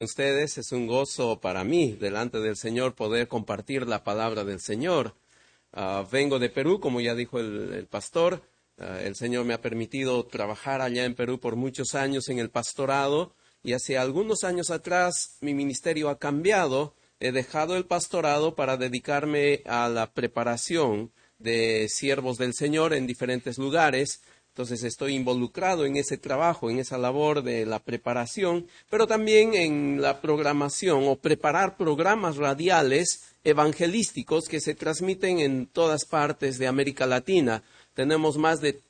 ustedes. Es un gozo para mí delante del Señor poder compartir la palabra del Señor. Ah, vengo de Perú, como ya dijo el, pastor. Ah, el Señor me ha permitido trabajar allá en Perú por muchos años en el pastorado y hace algunos años atrás mi ministerio ha cambiado. He dejado el pastorado para dedicarme a la preparación de siervos del Señor en diferentes lugares entonces estoy involucrado en ese trabajo, en esa labor de la preparación, pero también en la programación o preparar programas radiales evangelísticos que se transmiten en todas partes de América Latina. Tenemos más de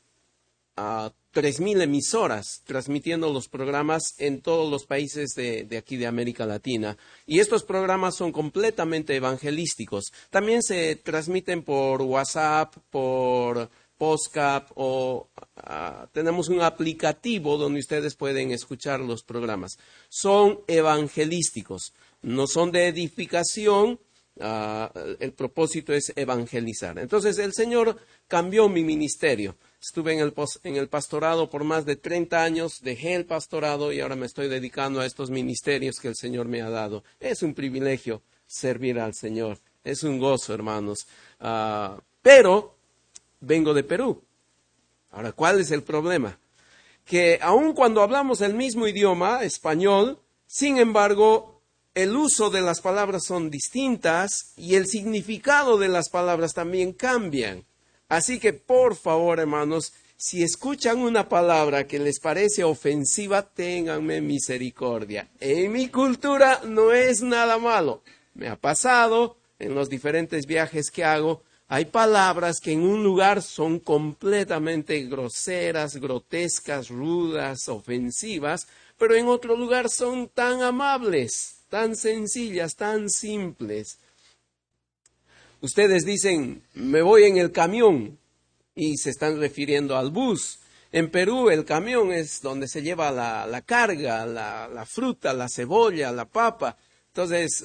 uh, tres mil emisoras transmitiendo los programas en todos los países de, de, aquí de América Latina. Y estos programas son completamente evangelísticos. También se transmiten por WhatsApp, por Postcap o ah, tenemos un aplicativo donde ustedes pueden escuchar los programas. Son evangelísticos, no son de edificación. Ah, el propósito es evangelizar. Entonces el Señor cambió mi ministerio. Estuve en el, en el pastorado por más de 30 años, dejé el pastorado y ahora me estoy dedicando a estos ministerios que el Señor me ha dado. Es un privilegio servir al Señor. Es un gozo, hermanos. Uh, pero vengo de Perú. Ahora, ¿cuál es el problema? Que aun cuando hablamos el mismo idioma, español, sin embargo, el uso de las palabras son distintas y el significado de las palabras también cambian. Así que, por favor, hermanos, si escuchan una palabra que les parece ofensiva, ténganme misericordia. En mi cultura no es nada malo. Me ha pasado en los diferentes viajes que hago hay palabras que en un lugar son completamente groseras, grotescas, rudas, ofensivas, pero en otro lugar son tan amables, tan sencillas, tan simples. Ustedes dicen, me voy en el camión y se están refiriendo al bus. En Perú el camión es donde se lleva la, carga, la, la fruta, la cebolla, la papa. Entonces,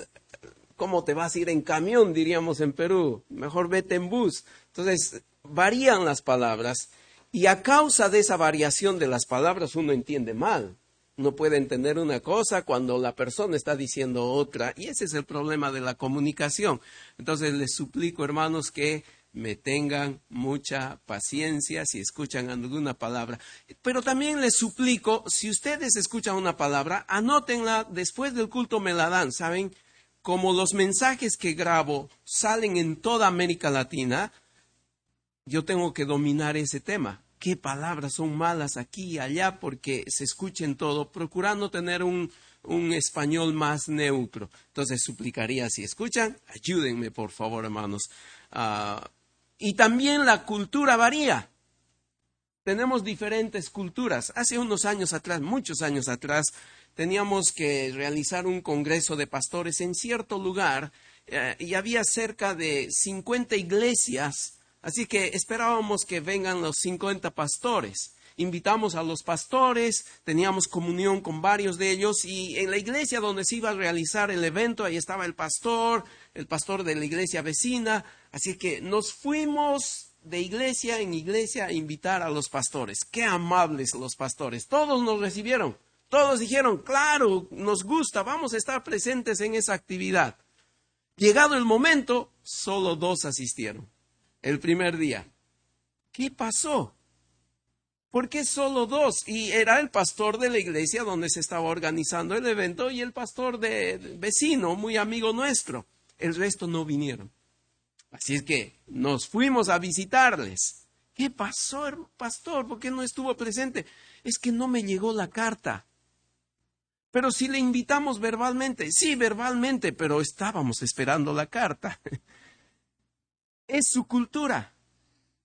¿cómo te vas a ir en camión? Diríamos en Perú. Mejor vete en bus. Entonces, varían las palabras y a causa de esa variación de las palabras uno entiende mal. No puede entender una cosa cuando la persona está diciendo otra y ese es el problema de la comunicación. Entonces les suplico, hermanos, que me tengan mucha paciencia si escuchan alguna palabra. Pero también les suplico, si ustedes escuchan una palabra, anótenla, después del culto me la dan, ¿saben? Como los mensajes que grabo salen en toda América Latina, yo tengo que dominar ese tema. ¿Qué palabras son malas aquí y allá? Porque se escuchen todo, procurando tener un, español más neutro. Entonces suplicaría, si escuchan, ayúdenme por favor, hermanos. Ah, y también la cultura varía. Tenemos diferentes culturas. Hace unos años atrás, muchos años atrás, teníamos que realizar un congreso de pastores en cierto lugar eh, y había cerca de 50 iglesias, así que esperábamos que vengan los 50 pastores. Invitamos a los pastores, teníamos comunión con varios de ellos y en la iglesia donde se iba a realizar el evento, ahí estaba el pastor, el pastor de la iglesia vecina, así que nos fuimos de iglesia en iglesia a invitar a los pastores. Qué amables los pastores, todos nos recibieron. Todos dijeron, claro, nos gusta, vamos a estar presentes en esa actividad. Llegado el momento, solo dos asistieron. El primer día. ¿Qué pasó? ¿Por qué solo dos? Y era el pastor de la iglesia donde se estaba organizando el evento y el pastor de vecino, muy amigo nuestro. El resto no vinieron. Así es que nos fuimos a visitarles. ¿Qué pasó, pastor? ¿Por qué no estuvo presente? Es que no me llegó la carta. Pero si le invitamos verbalmente, sí, verbalmente, pero estábamos esperando la carta. Es su cultura,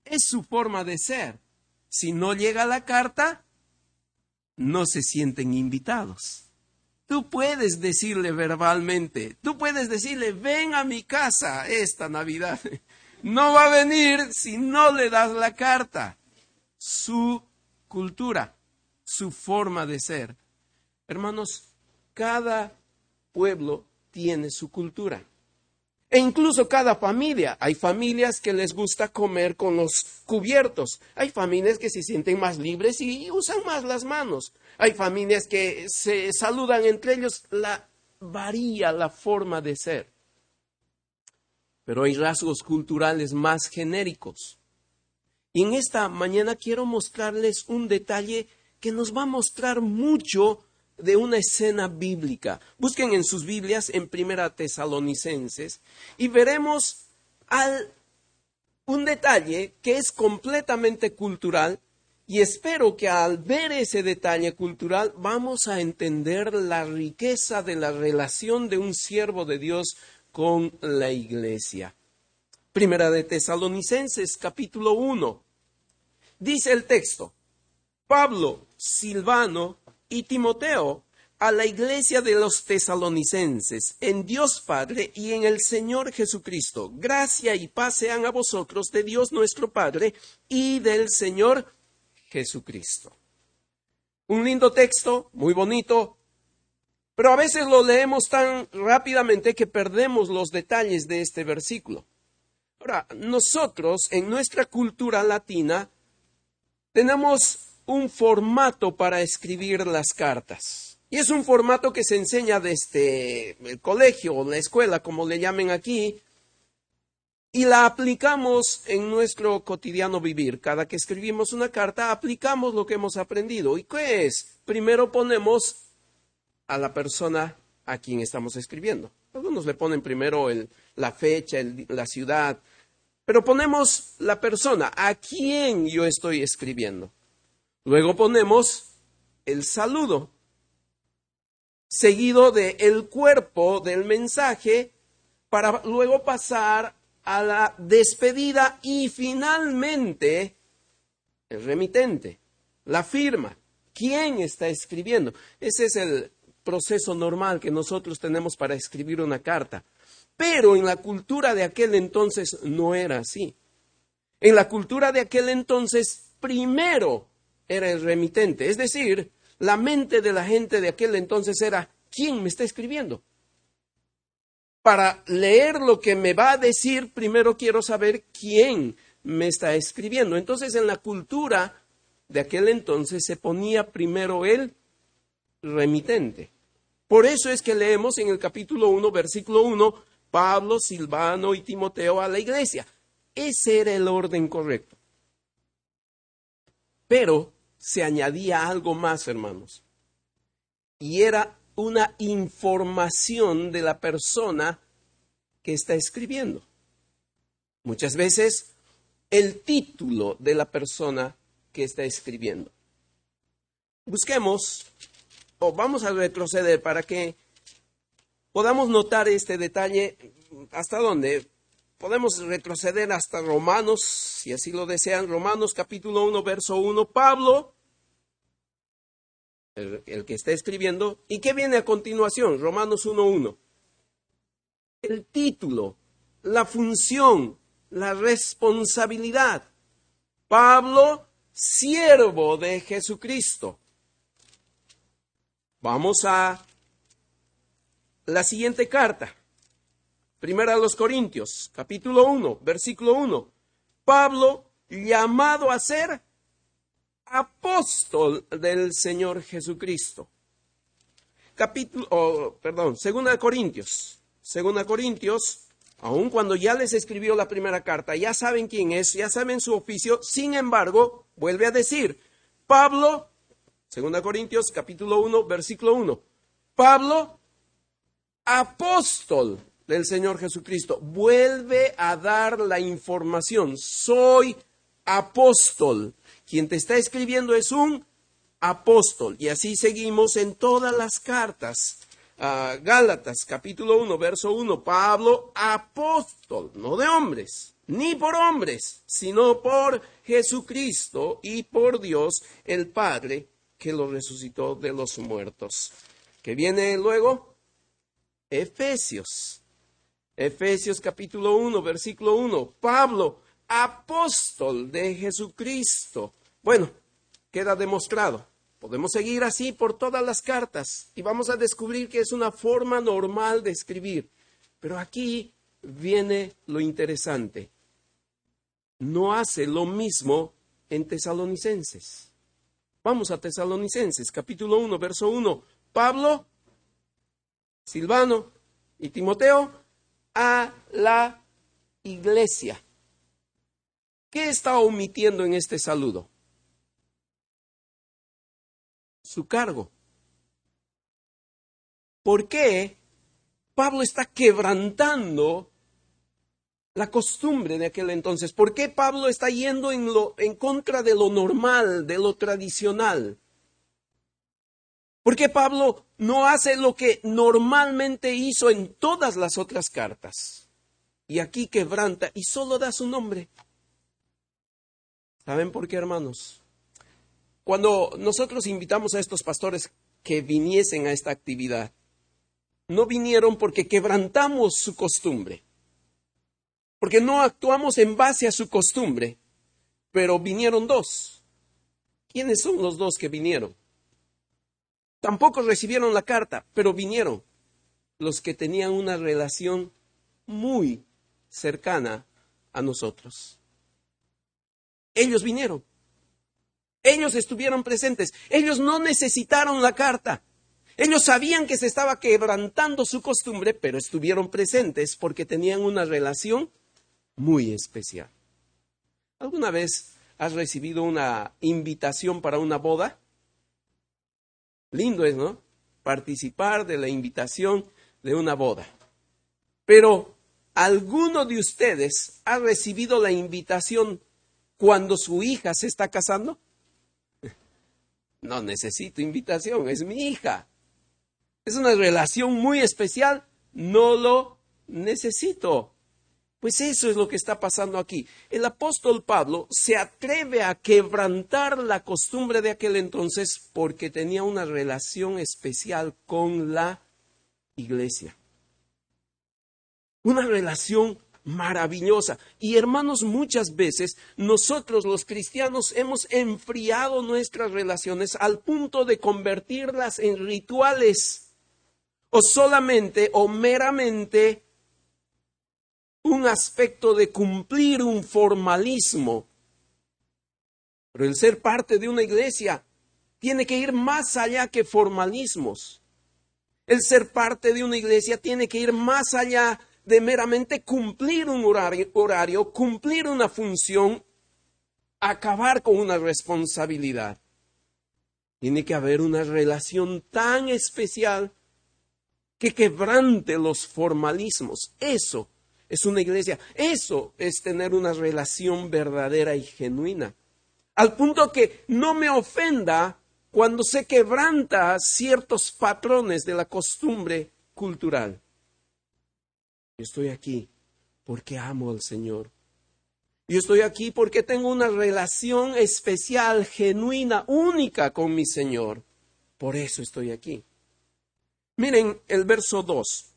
es su forma de ser. Si no llega la carta, no se sienten invitados. Tú puedes decirle verbalmente, tú puedes decirle, ven a mi casa esta Navidad. No va a venir si no le das la carta. Su cultura, su forma de ser. Hermanos, cada pueblo tiene su cultura. E incluso cada familia. Hay familias que les gusta comer con los cubiertos. Hay familias que se sienten más libres y usan más las manos. Hay familias que se saludan entre ellos. La, varía la forma de ser. Pero hay rasgos culturales más genéricos. Y en esta mañana quiero mostrarles un detalle que nos va a mostrar mucho de una escena bíblica. Busquen en sus Biblias en Primera Tesalonicenses y veremos un detalle que es completamente cultural y espero que al ver ese detalle cultural vamos a entender la riqueza de la relación de un siervo de Dios con la iglesia. Primera de Tesalonicenses capítulo 1. Dice el texto, Pablo, Silvano y Timoteo a la iglesia de los tesalonicenses, en Dios Padre y en el Señor Jesucristo. Gracia y paz sean a vosotros de Dios nuestro Padre y del Señor Jesucristo. Un lindo texto, muy bonito, pero a veces lo leemos tan rápidamente que perdemos los detalles de este versículo. Ahora, nosotros en nuestra cultura latina tenemos un formato para escribir las cartas. Y es un formato que se enseña desde el colegio o la escuela, como le llamen aquí, y la aplicamos en nuestro cotidiano vivir. Cada que escribimos una carta, aplicamos lo que hemos aprendido. ¿Y qué es? Primero ponemos a la persona a quien estamos escribiendo. Algunos le ponen primero la fecha, la ciudad, pero ponemos la persona a quien yo estoy escribiendo. Luego ponemos el saludo, seguido de cuerpo del mensaje, para luego pasar a la despedida y finalmente el remitente, la firma. ¿Quién está escribiendo? Ese es el proceso normal que nosotros tenemos para escribir una carta. Pero en la cultura de aquel entonces no era así. En la cultura de aquel entonces, primero era el remitente. Es decir, la mente de la gente de aquel entonces era, ¿quién me está escribiendo? Para leer lo que me va a decir, primero quiero saber quién me está escribiendo. Entonces, en la cultura de aquel entonces se ponía primero el remitente. Por eso es que leemos en el capítulo 1, versículo 1, Pablo, Silvano y Timoteo a la iglesia. Ese era el orden correcto. Pero se añadía algo más, hermanos. Y era una información de la persona que está escribiendo. Muchas veces el título de la persona que está escribiendo. Busquemos, o vamos a retroceder para que podamos notar este detalle. ¿Hasta dónde? Podemos retroceder hasta Romanos, si así lo desean. Romanos capítulo 1, verso 1. Pablo el, que está escribiendo. ¿Y qué viene a continuación? Romanos 1.1. El título, la función, la responsabilidad. Pablo, siervo de Jesucristo. Vamos a la siguiente carta. Primera a los Corintios, capítulo 1, versículo 1. Pablo, llamado a ser apóstol del Señor Jesucristo. Capítulo, oh, perdón, segunda Corintios. Segunda Corintios, aun cuando ya les escribió la primera carta, ya saben quién es, ya saben su oficio, sin embargo, vuelve a decir, Pablo, segunda Corintios, capítulo 1, versículo 1, Pablo, apóstol del Señor Jesucristo, vuelve a dar la información, soy apóstol quien te está escribiendo es un apóstol. Y así seguimos en todas las cartas. Ah, Gálatas capítulo 1, verso 1, Pablo, apóstol, no de hombres, ni por hombres, sino por Jesucristo y por Dios el Padre que lo resucitó de los muertos. ¿Qué viene luego? Efesios. Efesios capítulo 1, versículo 1. Pablo, apóstol de Jesucristo. Bueno, queda demostrado. Podemos seguir así por todas las cartas y vamos a descubrir que es una forma normal de escribir. Pero aquí viene lo interesante. No hace lo mismo en tesalonicenses. Vamos a tesalonicenses, capítulo 1, verso 1. Pablo, Silvano y Timoteo a la iglesia. ¿Qué está omitiendo en este saludo? Su cargo. ¿Por qué Pablo está quebrantando la costumbre de aquel entonces? ¿Por qué Pablo está yendo en, lo, en contra de lo normal, de lo tradicional? ¿Por qué Pablo no hace lo que normalmente hizo en todas las otras cartas? Y aquí quebranta y solo da su nombre. ¿Saben por qué, hermanos? Cuando nosotros invitamos a estos pastores que viniesen a esta actividad, no vinieron porque quebrantamos su costumbre, porque no actuamos en base a su costumbre, pero vinieron dos. ¿Quiénes son los dos que vinieron? Tampoco recibieron la carta, pero vinieron los que tenían una relación muy cercana a nosotros. Ellos vinieron. Ellos estuvieron presentes. Ellos no necesitaron la carta. Ellos sabían que se estaba quebrantando su costumbre, pero estuvieron presentes porque tenían una relación muy especial. ¿Alguna vez has recibido una invitación para una boda? Lindo es, ¿no? Participar de la invitación de una boda. Pero, ¿alguno de ustedes ha recibido la invitación cuando su hija se está casando? No necesito invitación, es mi hija. Es una relación muy especial, no lo necesito. Pues eso es lo que está pasando aquí. El apóstol Pablo se atreve a quebrantar la costumbre de aquel entonces porque tenía una relación especial con la iglesia. Una relación maravillosa. Y hermanos, muchas veces nosotros los cristianos hemos enfriado nuestras relaciones al punto de convertirlas en rituales o solamente o meramente un aspecto de cumplir un formalismo. Pero el ser parte de una iglesia tiene que ir más allá que formalismos. El ser parte de una iglesia tiene que ir más allá de meramente cumplir un horario, cumplir una función, acabar con una responsabilidad. Tiene que haber una relación tan especial que quebrante los formalismos. Eso es una iglesia. Eso es tener una relación verdadera y genuina. Al punto que no me ofenda cuando se quebranta ciertos patrones de la costumbre cultural. Yo estoy aquí porque amo al Señor. Yo estoy aquí porque tengo una relación especial, genuina, única con mi Señor. Por eso estoy aquí. Miren el verso 2.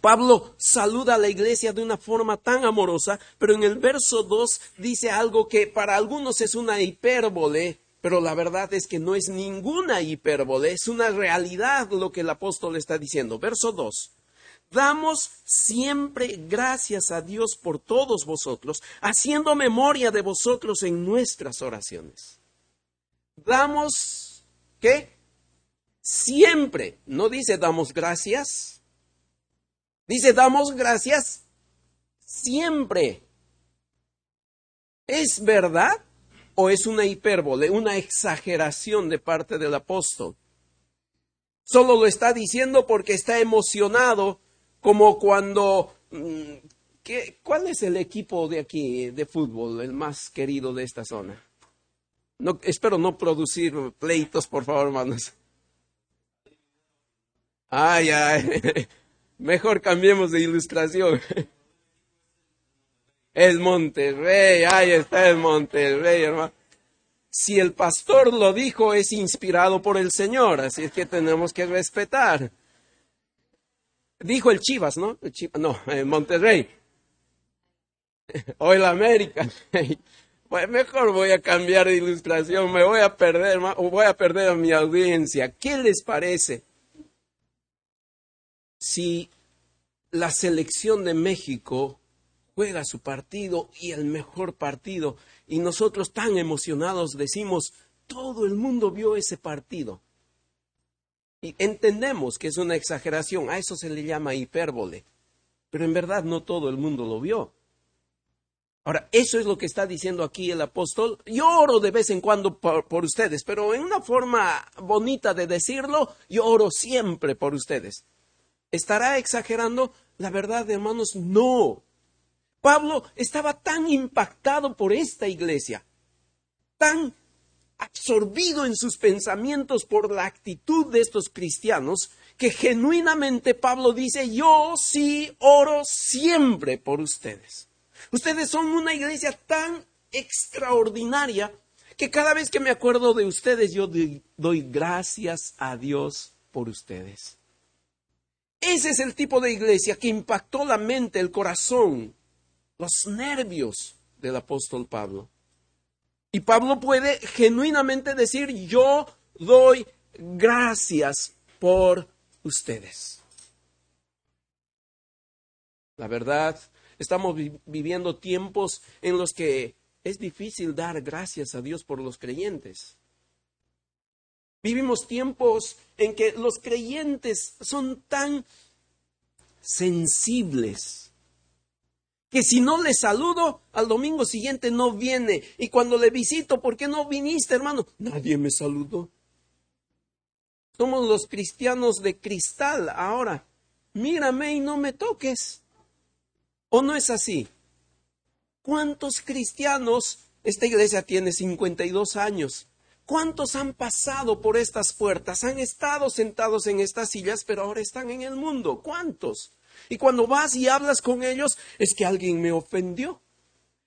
Pablo saluda a la iglesia de una forma tan amorosa, pero en el verso 2 dice algo que para algunos es una hipérbole, pero la verdad es que no es ninguna hipérbole, es una realidad lo que el apóstol está diciendo. Verso 2. Damos siempre gracias a Dios por todos vosotros, haciendo memoria de vosotros en nuestras oraciones. Damos, ¿qué? Siempre. No dice damos gracias. Dice damos gracias siempre. ¿Es verdad o es una hipérbole, una exageración de parte del apóstol? Solo lo está diciendo porque está emocionado como cuando... Mm, ¿qué, ¿Cuál es el equipo de aquí de fútbol, el más querido de esta zona? No, espero no producir pleitos, por favor, hermanos. Ay, ay, mejor cambiemos de ilustración. El Monterrey, ahí está el Monterrey, hermano. Si el pastor lo dijo, es inspirado por el Señor, así es que tenemos que respetar. Dijo el Chivas, ¿no? no, en Monterrey. O el América. Pues mejor voy a cambiar de ilustración, me voy a perder, voy a perder a mi audiencia. ¿Qué les parece? Si la selección de México juega su partido y el mejor partido. Y nosotros tan emocionados decimos, todo el mundo vio ese partido. Y entendemos que es una exageración, a eso se le llama hipérbole, pero en verdad no todo el mundo lo vio. Ahora, eso es lo que está diciendo aquí el apóstol. Yo oro de vez en cuando por, ustedes, pero en una forma bonita de decirlo, yo oro siempre por ustedes. ¿Estará exagerando? La verdad, hermanos, no. Pablo estaba tan impactado por esta iglesia, tan absorbido en sus pensamientos por la actitud de estos cristianos, que genuinamente Pablo dice, yo sí oro siempre por ustedes. Ustedes son una iglesia tan extraordinaria que cada vez que me acuerdo de ustedes yo doy gracias a Dios por ustedes. Ese es el tipo de iglesia que impactó la mente, el corazón, los nervios del apóstol Pablo. Y Pablo puede genuinamente decir, yo doy gracias por ustedes. La verdad, estamos viviendo tiempos en los que es difícil dar gracias a Dios por los creyentes. Vivimos tiempos en que los creyentes son tan sensibles que si no le saludo, al domingo siguiente no viene. Y cuando le visito, ¿por qué no viniste, hermano? Nadie me saludó. Somos los cristianos de cristal ahora. Mírame y no me toques. ¿O no es así? ¿Cuántos cristianos, esta iglesia tiene 52 años, cuántos han pasado por estas puertas, han estado sentados en estas sillas, pero ahora están en el mundo? ¿Cuántos? Y cuando vas y hablas con ellos, es que alguien me ofendió,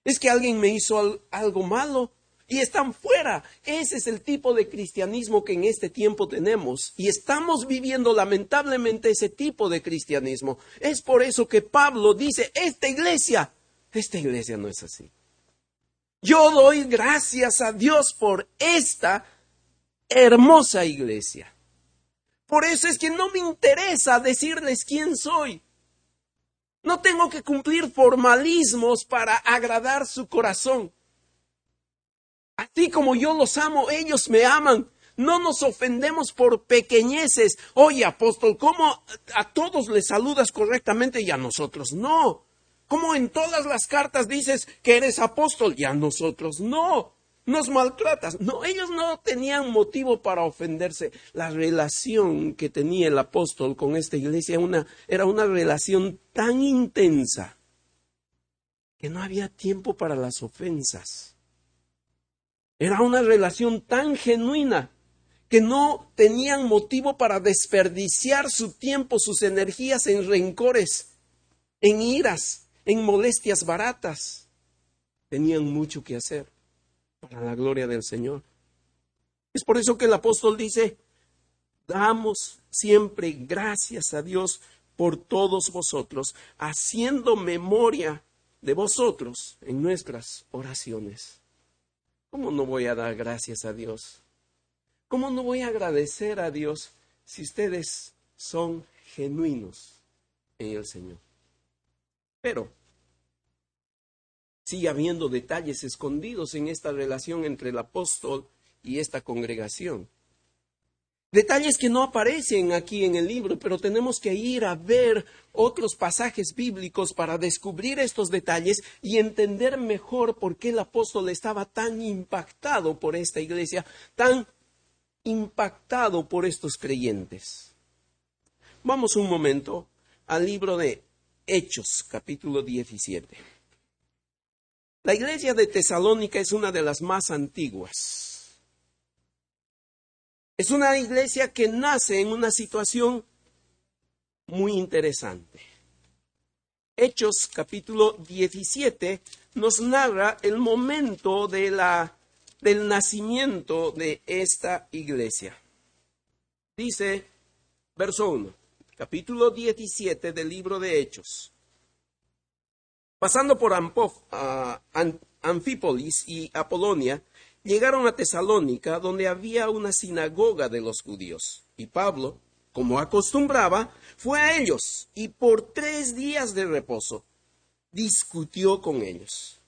es que alguien me hizo algo malo y están fuera. Ese es el tipo de cristianismo que en este tiempo tenemos y estamos viviendo lamentablemente ese tipo de cristianismo. Es por eso que Pablo dice, esta iglesia, esta iglesia no es así. Yo doy gracias a Dios por esta hermosa iglesia. Por eso es que no me interesa decirles quién soy. No tengo que cumplir formalismos para agradar su corazón. Así como yo los amo, ellos me aman. No nos ofendemos por pequeñeces. Oye, apóstol, ¿cómo a todos les saludas correctamente y a nosotros no? ¿Cómo en todas las cartas dices que eres apóstol y a nosotros no? nos maltratas. No, ellos no tenían motivo para ofenderse. La relación que tenía el apóstol con esta iglesia era una relación tan intensa que no había tiempo para las ofensas. Era una relación tan genuina que no tenían motivo para desperdiciar su tiempo, sus energías en rencores, en iras, en molestias baratas. Tenían mucho que hacer para la gloria del Señor. Es por eso que el apóstol dice, damos siempre gracias a Dios por todos vosotros, haciendo memoria de vosotros en nuestras oraciones. ¿Cómo no voy a dar gracias a Dios? ¿Cómo no voy a agradecer a Dios si ustedes son genuinos en el Señor? Pero sigue habiendo detalles escondidos en esta relación entre el apóstol y esta congregación. Detalles que no aparecen aquí en el libro, pero tenemos que ir a ver otros pasajes bíblicos para descubrir estos detalles y entender mejor por qué el apóstol estaba tan impactado por esta iglesia, tan impactado por estos creyentes. Vamos un momento al libro de Hechos, capítulo 17. La iglesia de Tesalónica es una de las más antiguas. Es una iglesia que nace en una situación muy interesante. Hechos capítulo 17 nos narra el momento del nacimiento de esta iglesia. Dice, verso 1, capítulo 17 del libro de Hechos. Pasando por Anfípolis y Apolonia, llegaron a Tesalónica, donde había una sinagoga de los judíos. Y Pablo, como acostumbraba, fue a ellos y por tres días de reposo discutió con ellos,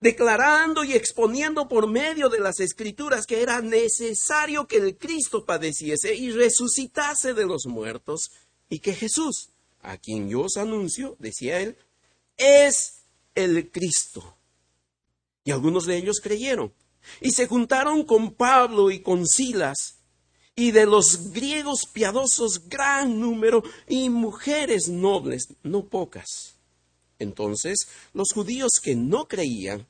declarando y exponiendo por medio de las escrituras que era necesario que el Cristo padeciese y resucitase de los muertos y que Jesús, a quien yo os anuncio, decía él, es el Cristo. Y algunos de ellos creyeron y se juntaron con Pablo y con Silas y de los griegos piadosos gran número y mujeres nobles, no pocas. Entonces los judíos que no creían,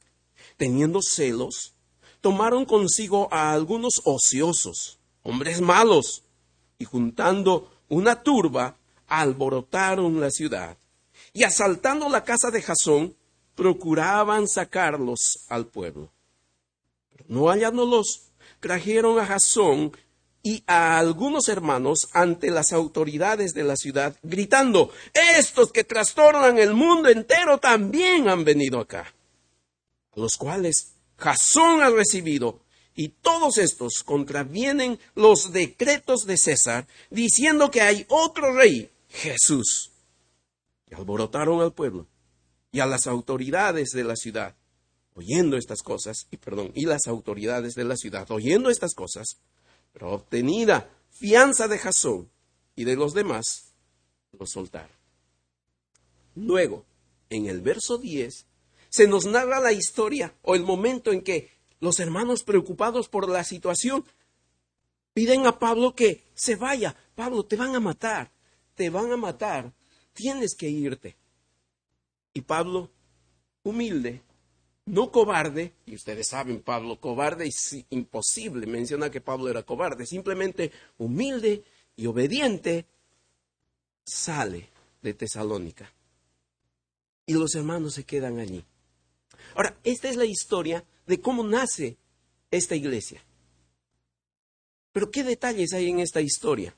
teniendo celos, tomaron consigo a algunos ociosos, hombres malos, y juntando una turba, alborotaron la ciudad. Y asaltando la casa de Jasón, procuraban sacarlos al pueblo. Pero no hallándolos, trajeron a Jasón y a algunos hermanos ante las autoridades de la ciudad, gritando, estos que trastornan el mundo entero también han venido acá, los cuales Jasón ha recibido, y todos estos contravienen los decretos de César, diciendo que hay otro rey, Jesús. Y alborotaron al pueblo y a las autoridades de la ciudad, oyendo estas cosas, y perdón, y las autoridades de la ciudad, oyendo estas cosas, pero obtenida fianza de Jasón y de los demás, lo soltaron. Luego, en el verso 10, se nos narra la historia o el momento en que los hermanos preocupados por la situación piden a Pablo que se vaya. Pablo, te van a matar, te van a matar, tienes que irte. Y Pablo, humilde, no cobarde, y ustedes saben, Pablo, cobarde es imposible, menciona que Pablo era cobarde, simplemente humilde y obediente, sale de Tesalónica. Y los hermanos se quedan allí. Ahora, esta es la historia de cómo nace esta iglesia. Pero ¿qué detalles hay en esta historia?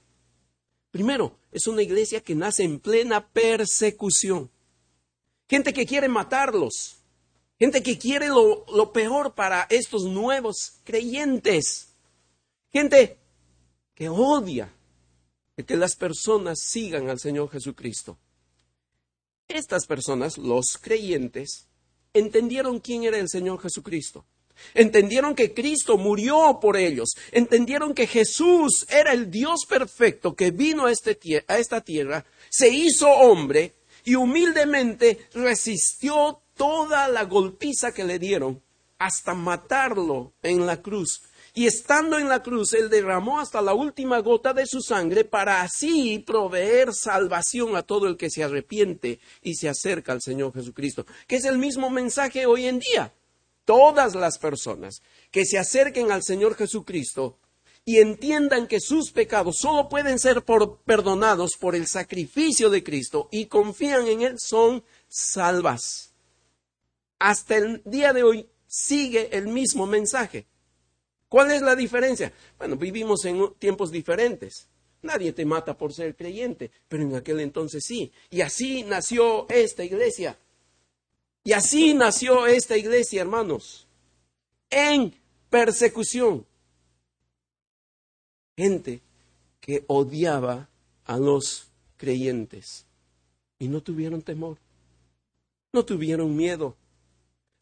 Primero, es una iglesia que nace en plena persecución. Gente que quiere matarlos, gente que quiere lo, peor para estos nuevos creyentes, gente que odia que las personas sigan al Señor Jesucristo. Estas personas, los creyentes, entendieron quién era el Señor Jesucristo. Entendieron que Cristo murió por ellos. Entendieron que Jesús era el Dios perfecto que vino a, este esta tierra, se hizo hombre y humildemente resistió toda la golpiza que le dieron hasta matarlo en la cruz. Y estando en la cruz, Él derramó hasta la última gota de su sangre para así proveer salvación a todo el que se arrepiente y se acerca al Señor Jesucristo, que es el mismo mensaje hoy en día. Todas las personas que se acerquen al Señor Jesucristo y entiendan que sus pecados solo pueden ser perdonados por el sacrificio de Cristo y confían en Él, son salvas hasta el día de hoy sigue el mismo mensaje. ¿Cuál es la diferencia? Bueno, vivimos en tiempos diferentes. Nadie te mata por ser creyente, pero en aquel entonces sí. Y así nació esta iglesia. Y así nació esta iglesia, hermanos. En persecución. Gente que odiaba a los creyentes. Y no tuvieron temor. No tuvieron miedo.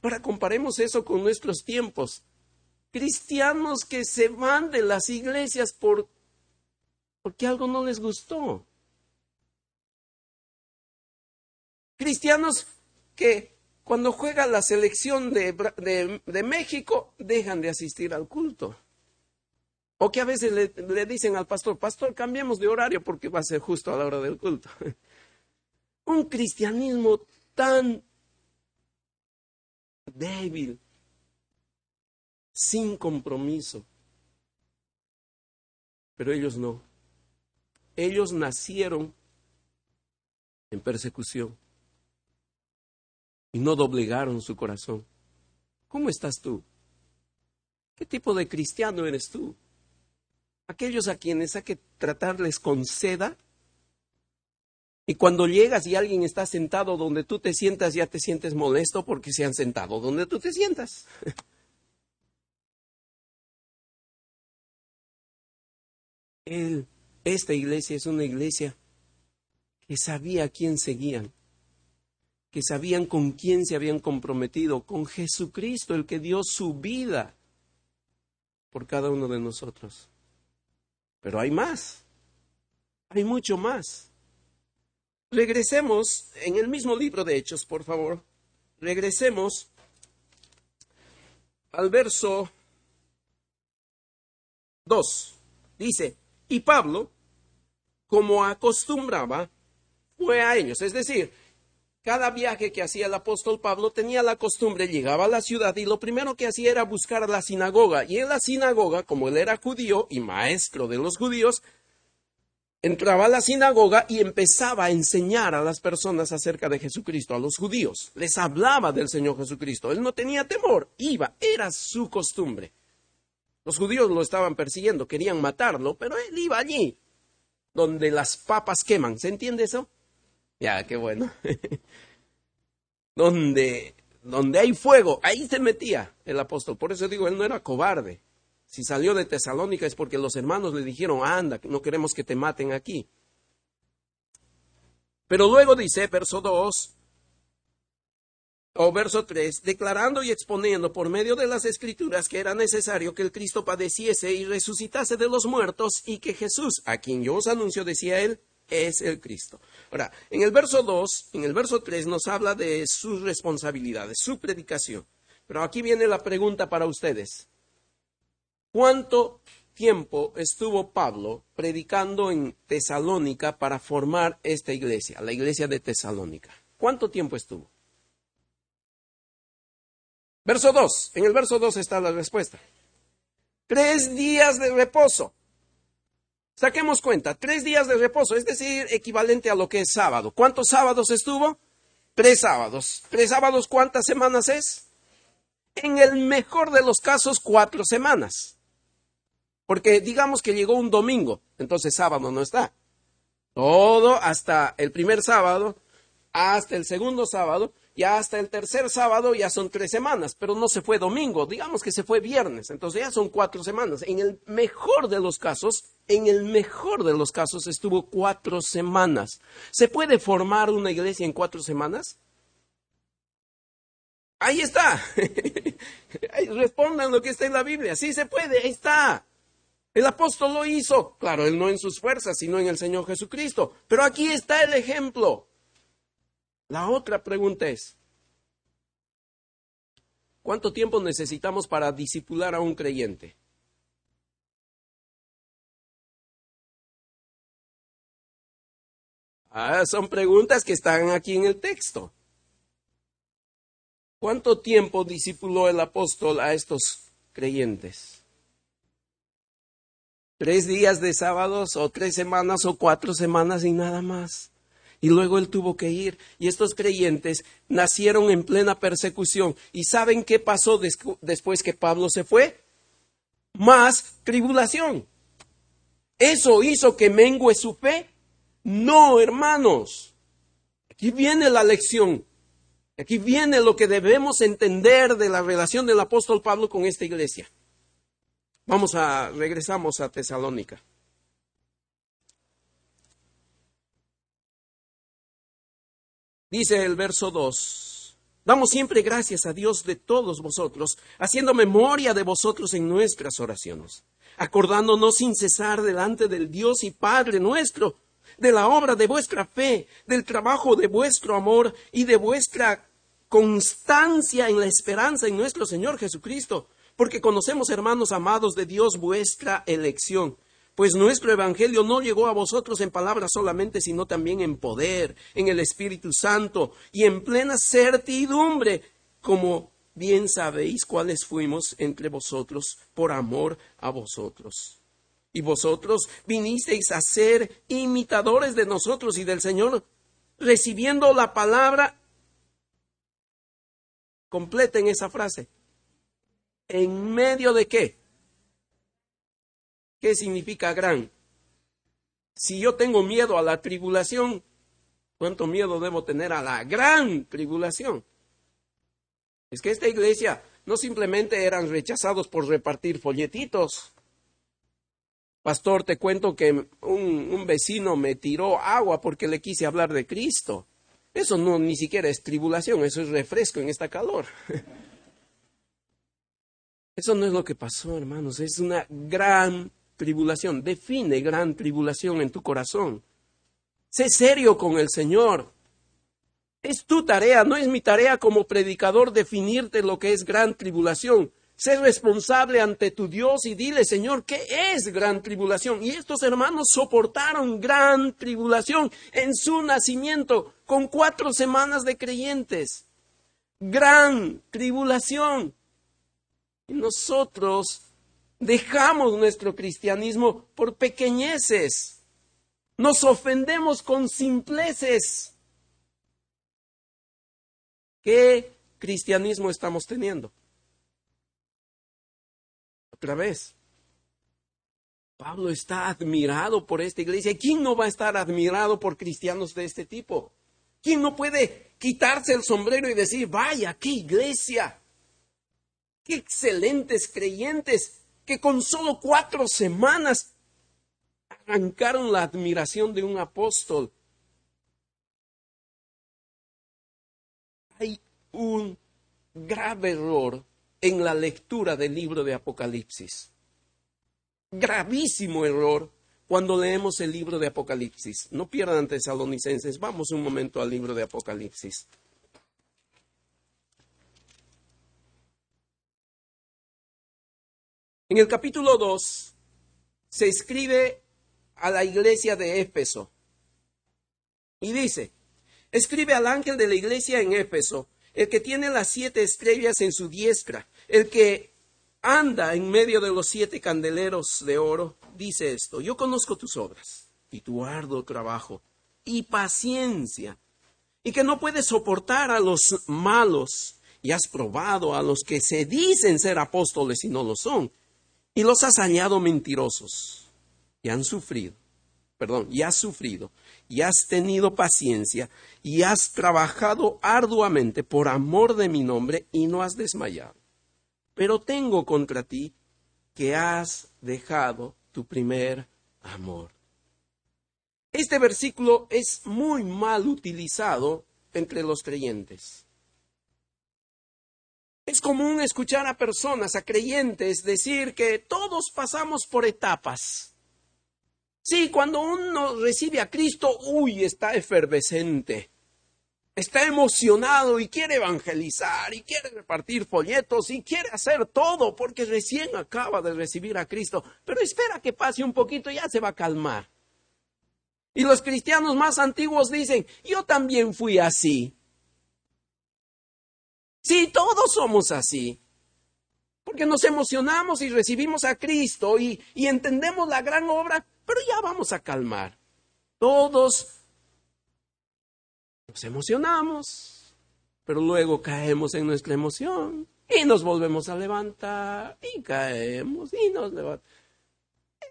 Ahora comparemos eso con nuestros tiempos. Cristianos que se van de las iglesias por, porque algo no les gustó. Cristianos que cuando juega la selección de, México dejan de asistir al culto. O que a veces le, le, dicen al pastor, pastor, cambiemos de horario porque va a ser justo a la hora del culto. Un cristianismo tan débil, sin compromiso. Pero ellos no. Ellos nacieron en persecución y no doblegaron su corazón. ¿Cómo estás tú? ¿Qué tipo de cristiano eres tú? Aquellos a quienes hay que tratarles con seda y cuando llegas y alguien está sentado donde tú te sientas, ya te sientes molesto porque se han sentado donde tú te sientas. Él esta iglesia es una iglesia que sabía a quién seguían, que sabían con quién se habían comprometido, con Jesucristo, el que dio su vida por cada uno de nosotros. Pero hay más, hay mucho más. Regresemos en el mismo libro de Hechos, por favor. Regresemos al verso 2. Dice, y Pablo, como acostumbraba, fue a ellos. Es decir, cada viaje que hacía el apóstol Pablo tenía la costumbre, llegaba a la ciudad y lo primero que hacía era buscar la sinagoga. Y en la sinagoga, como él era judío y maestro de los judíos, entraba a la sinagoga y empezaba a enseñar a las personas acerca de Jesucristo, a los judíos. Les hablaba del Señor Jesucristo. Él no tenía temor, iba, era su costumbre. Los judíos lo estaban persiguiendo, querían matarlo, pero él iba allí, donde las papas queman. ¿Se entiende eso? Ya, qué bueno. donde, donde hay fuego, ahí se metía el apóstol. Por eso digo, él no era cobarde. Si salió de Tesalónica es porque los hermanos le dijeron, anda, no queremos que te maten aquí. Pero luego dice, verso 2, o verso 3, declarando y exponiendo por medio de las escrituras que era necesario que el Cristo padeciese y resucitase de los muertos y que Jesús, a quien yo os anuncio, decía él, es el Cristo. Ahora, en el verso 2, en el verso 3 nos habla de sus responsabilidades, su predicación. Pero aquí viene la pregunta para ustedes. ¿Cuánto tiempo estuvo Pablo predicando en Tesalónica para formar esta iglesia, la iglesia de Tesalónica? ¿Cuánto tiempo estuvo? Verso 2. En el verso 2 está la respuesta. Tres días de reposo. Saquemos cuenta, tres días de reposo, es decir, equivalente a lo que es sábado. ¿Cuántos sábados estuvo? Tres sábados. ¿Tres sábados cuántas semanas es? En el mejor de los casos, cuatro semanas. Porque digamos que llegó un domingo, entonces sábado no está. Todo hasta el primer sábado, hasta el segundo sábado, ya hasta el tercer sábado ya son tres semanas, pero no se fue domingo, digamos que se fue viernes, entonces ya son cuatro semanas. En el mejor de los casos, en el mejor de los casos estuvo cuatro semanas. ¿Se puede formar una iglesia en cuatro semanas? Ahí está. Respondan lo que está en la Biblia. Sí se puede, ahí está. El apóstol lo hizo, claro, él no en sus fuerzas, sino en el Señor Jesucristo. Pero aquí está el ejemplo. La otra pregunta es, ¿cuánto tiempo necesitamos para disipular a un creyente? Ah, son preguntas que están aquí en el texto. ¿Cuánto tiempo discipuló el apóstol a estos creyentes? ¿Tres días de sábados o tres semanas o cuatro semanas y nada más? Y luego él tuvo que ir. Y estos creyentes nacieron en plena persecución. ¿Y saben qué pasó después que Pablo se fue? Más tribulación. ¿Eso hizo que mengue su fe? No, hermanos. Aquí viene la lección. Aquí viene lo que debemos entender de la relación del apóstol Pablo con esta iglesia. Vamos a, regresamos a Tesalónica. Dice el verso 2, damos siempre gracias a Dios de todos vosotros, haciendo memoria de vosotros en nuestras oraciones, acordándonos sin cesar delante del Dios y Padre nuestro, de la obra de vuestra fe, del trabajo de vuestro amor y de vuestra constancia en la esperanza en nuestro Señor Jesucristo, porque conocemos, hermanos amados de Dios, vuestra elección pues nuestro Evangelio no llegó a vosotros en palabras solamente, sino también en poder, en el Espíritu Santo y en plena certidumbre, como bien sabéis cuáles fuimos entre vosotros por amor a vosotros. Y vosotros vinisteis a ser imitadores de nosotros y del Señor, recibiendo la palabra. Completen esa frase. ¿En medio de qué? ¿Qué significa gran? Si yo tengo miedo a la tribulación, ¿cuánto miedo debo tener a la gran tribulación? Es que esta iglesia no simplemente eran rechazados por repartir folletitos. Pastor, te cuento que un, vecino me tiró agua porque le quise hablar de Cristo. Eso no ni siquiera es tribulación, eso es refresco en esta calor. Eso no es lo que pasó, hermanos, es una gran tribulación. Define gran tribulación en tu corazón. Sé serio con el Señor. Es tu tarea, no es mi tarea como predicador definirte lo que es gran tribulación. Sé responsable ante tu Dios y dile, Señor, ¿qué es gran tribulación? Y estos hermanos soportaron gran tribulación en su nacimiento con cuatro semanas de creyentes. Gran tribulación. Y nosotros dejamos nuestro cristianismo por pequeñeces. Nos ofendemos con simpleces. ¿Qué cristianismo estamos teniendo? Otra vez. Pablo está admirado por esta iglesia. ¿Quién no va a estar admirado por cristianos de este tipo? ¿Quién no puede quitarse el sombrero y decir, vaya, qué iglesia? Qué excelentes creyentes que con solo cuatro semanas arrancaron la admiración de un apóstol. Hay un grave error en la lectura del libro de Apocalipsis. Gravísimo error cuando leemos el libro de Apocalipsis. No pierdan tesalonicenses. Vamos un momento al libro de Apocalipsis. En el capítulo 2 se escribe a la iglesia de Éfeso y dice, escribe al ángel de la iglesia en Éfeso, el que tiene las siete estrellas en su diestra, el que anda en medio de los siete candeleros de oro, dice esto, yo conozco tus obras y tu arduo trabajo y paciencia, y que no puedes soportar a los malos, y has probado a los que se dicen ser apóstoles y no lo son, y los has hallado mentirosos y han sufrido, perdón, y has sufrido y has tenido paciencia y has trabajado arduamente por amor de mi nombre y no has desmayado. Pero tengo contra ti que has dejado tu primer amor. Este versículo es muy mal utilizado entre los creyentes. Es común escuchar a personas, a creyentes, decir que todos pasamos por etapas. Sí, cuando uno recibe a Cristo, uy, está efervescente, está emocionado y quiere evangelizar y quiere repartir folletos y quiere hacer todo porque recién acaba de recibir a Cristo. Pero espera que pase un poquito y ya se va a calmar. Y los cristianos más antiguos dicen, yo también fui así. Sí, todos somos así. Porque nos emocionamos y recibimos a Cristo y, entendemos la gran obra, pero ya vamos a calmar. Todos nos emocionamos, pero luego caemos en nuestra emoción y nos volvemos a levantar y caemos y nos levantamos.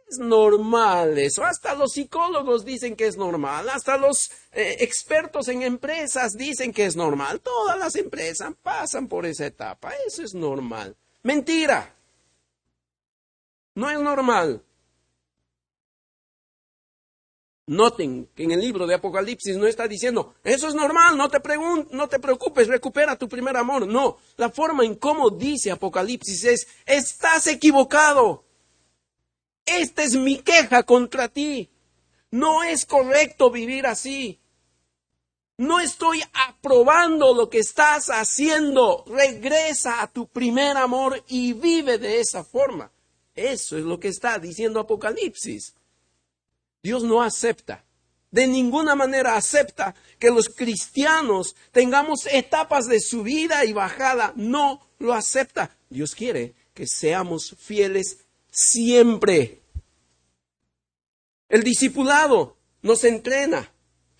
Es normal eso. Hasta los psicólogos dicen que es normal. Hasta los eh, expertos en empresas dicen que es normal. Todas las empresas pasan por esa etapa. Eso es normal. Mentira. No es normal. Noten que en el libro de Apocalipsis no está diciendo, eso es normal, no te, no te preocupes, recupera tu primer amor. No, la forma en cómo dice Apocalipsis es, estás equivocado. Esta es mi queja contra ti. No es correcto vivir así. No estoy aprobando lo que estás haciendo. Regresa a tu primer amor y vive de esa forma. Eso es lo que está diciendo Apocalipsis. Dios no acepta, de ninguna manera acepta que los cristianos tengamos etapas de subida y bajada. No lo acepta. Dios quiere que seamos fieles siempre. El discipulado nos entrena.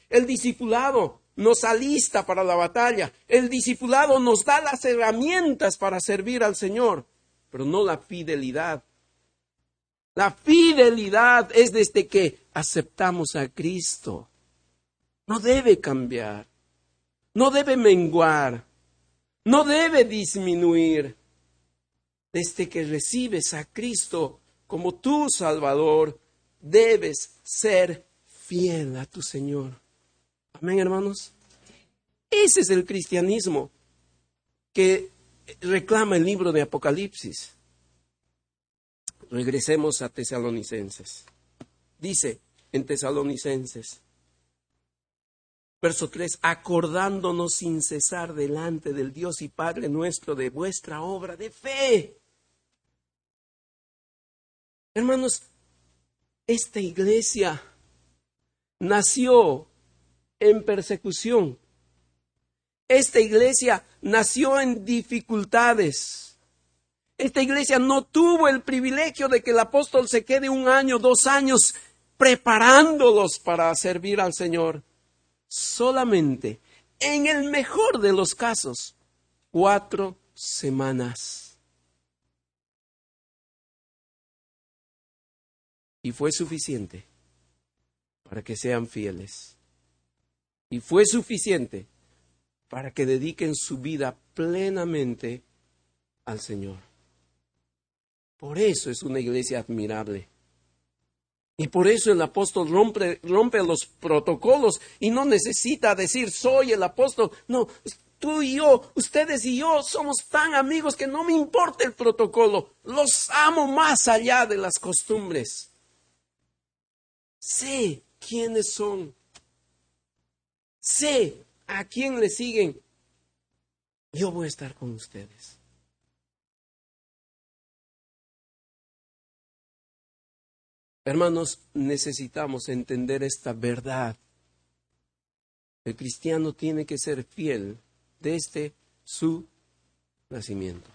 El discipulado nos alista para la batalla. El discipulado nos da las herramientas para servir al Señor, pero no la fidelidad. La fidelidad es desde que aceptamos a Cristo. No debe cambiar. No debe menguar. No debe disminuir. Desde que recibes a Cristo como tu Salvador, debes ser fiel a tu Señor. Amén, hermanos. Ese es el cristianismo que reclama el libro de Apocalipsis. Regresemos a Tesalonicenses. Dice en Tesalonicenses, verso 3, acordándonos sin cesar delante del Dios y Padre nuestro de vuestra obra de fe. Hermanos, esta iglesia nació en persecución. Esta iglesia nació en dificultades. Esta iglesia no tuvo el privilegio de que el apóstol se quede un año, dos años preparándolos para servir al Señor. Solamente, en el mejor de los casos, cuatro semanas. Y fue suficiente para que sean fieles. Y fue suficiente para que dediquen su vida plenamente al Señor. Por eso es una iglesia admirable. Y por eso el apóstol rompe, rompe, los protocolos y no necesita decir soy el apóstol. No, tú y yo, ustedes y yo somos tan amigos que no me importa el protocolo. Los amo más allá de las costumbres. Sé quiénes son. Sé a quién le siguen. Yo voy a estar con ustedes. Hermanos, necesitamos entender esta verdad. El cristiano tiene que ser fiel desde su nacimiento.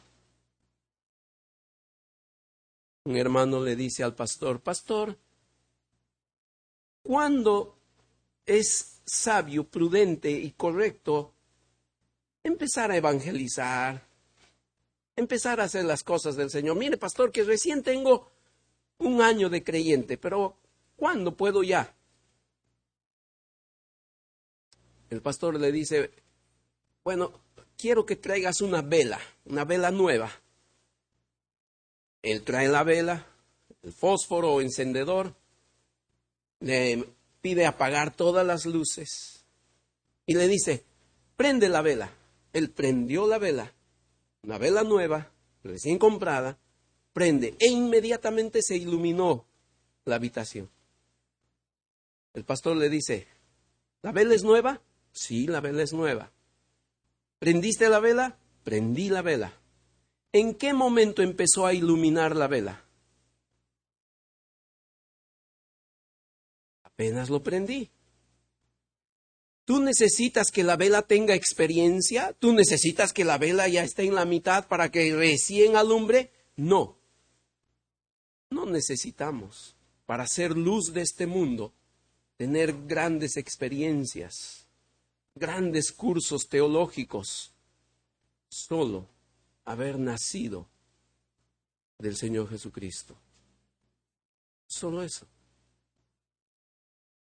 Un hermano le dice al pastor, pastor, ¿cuándo es sabio, prudente y correcto empezar a evangelizar, empezar a hacer las cosas del Señor? Mire, pastor, que recién tengo un año de creyente, pero ¿cuándo puedo ya? El pastor le dice, bueno, quiero que traigas una vela, una vela nueva. Él trae la vela, el fósforo o encendedor, le pide apagar todas las luces y le dice, prende la vela. Él prendió la vela, una vela nueva, recién comprada, prende e inmediatamente se iluminó la habitación. El pastor le dice, ¿la vela es nueva? Sí, la vela es nueva. ¿Prendiste la vela? Prendí la vela. ¿En qué momento empezó a iluminar la vela? Apenas lo prendí. Tú necesitas que la vela tenga experiencia, tú necesitas que la vela ya esté en la mitad para que recién alumbre. No, no necesitamos, para ser luz de este mundo, tener grandes experiencias, grandes cursos teológicos, solo haber nacido del Señor Jesucristo. Solo eso.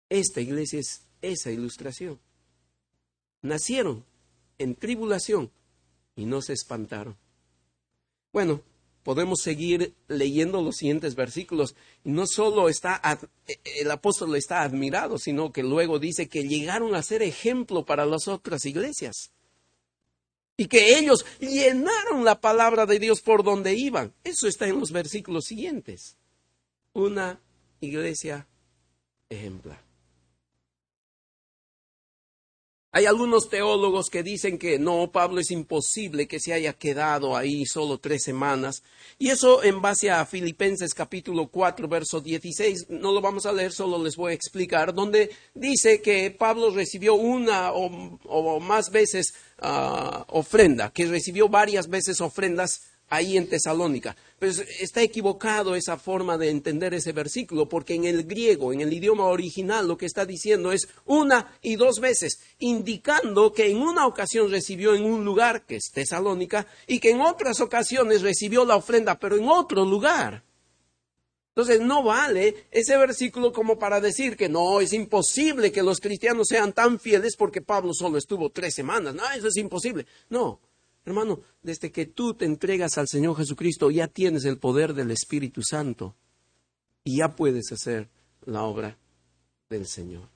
Esta iglesia es esa ilustración. Nacieron en tribulación y no se espantaron. Bueno, podemos seguir leyendo los siguientes versículos. No solo está, el apóstol está admirado, sino que luego dice que llegaron a ser ejemplo para las otras iglesias. Y que ellos llenaron la palabra de Dios por donde iban. Eso está en los versículos siguientes. Una iglesia ejemplar. Hay algunos teólogos que dicen que no, Pablo es imposible que se haya quedado ahí solo tres semanas. Y eso en base a Filipenses capítulo 4, verso 16, no lo vamos a leer, solo les voy a explicar, donde dice que Pablo recibió una o, más veces ah, ofrenda, que recibió varias veces ofrendas ahí en Tesalónica. Pues está equivocado esa forma de entender ese versículo, porque en el griego, en el idioma original, lo que está diciendo es una y dos veces, indicando que en una ocasión recibió en un lugar, que es Tesalónica, y que en otras ocasiones recibió la ofrenda, pero en otro lugar. Entonces no vale ese versículo como para decir que no, es imposible que los cristianos sean tan fieles porque Pablo solo estuvo tres semanas. No, eso es imposible. No, Hermano, desde que tú te entregas al Señor Jesucristo, ya tienes el poder del Espíritu Santo y ya puedes hacer la obra del Señor.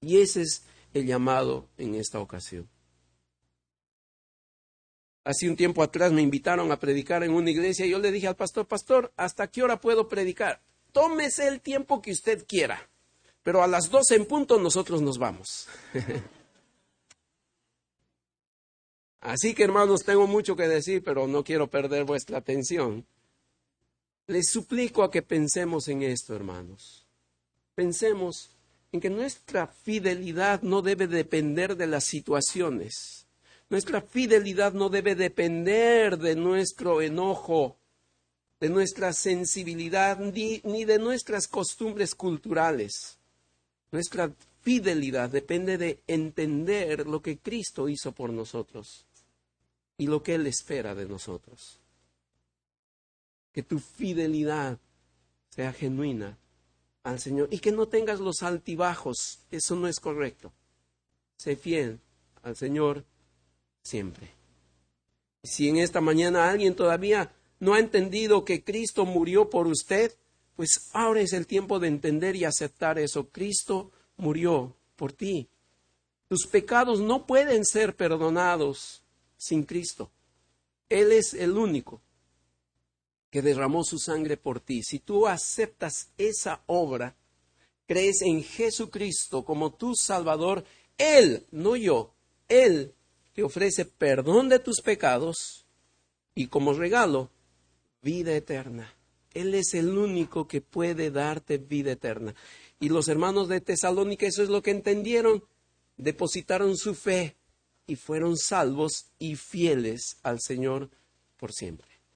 Y ese es el llamado en esta ocasión. Hace un tiempo atrás me invitaron a predicar en una iglesia y yo le dije al pastor, pastor, ¿hasta qué hora puedo predicar? Tómese el tiempo que usted quiera, pero a las doce en punto nosotros nos vamos. Así que hermanos, tengo mucho que decir, pero no quiero perder vuestra atención. Les suplico a que pensemos en esto, hermanos. Pensemos en que nuestra fidelidad no debe depender de las situaciones. Nuestra fidelidad no debe depender de nuestro enojo, de nuestra sensibilidad, ni, ni de nuestras costumbres culturales. Nuestra fidelidad depende de entender lo que Cristo hizo por nosotros y lo que Él espera de nosotros. Que tu fidelidad sea genuina al Señor y que no tengas los altibajos. Eso no es correcto. Sé fiel al Señor siempre. Si en esta mañana alguien todavía no ha entendido que Cristo murió por usted, pues ahora es el tiempo de entender y aceptar eso. Cristo murió por ti. Tus pecados no pueden ser perdonados sin Cristo. Él es el único que derramó su sangre por ti. Si tú aceptas esa obra, crees en Jesucristo como tu Salvador, Él, no yo, Él te ofrece perdón de tus pecados y como regalo, vida eterna. Él es el único que puede darte vida eterna. Y los hermanos de Tesalónica eso es lo que entendieron, depositaron su fe y fueron salvos y fieles al Señor por siempre.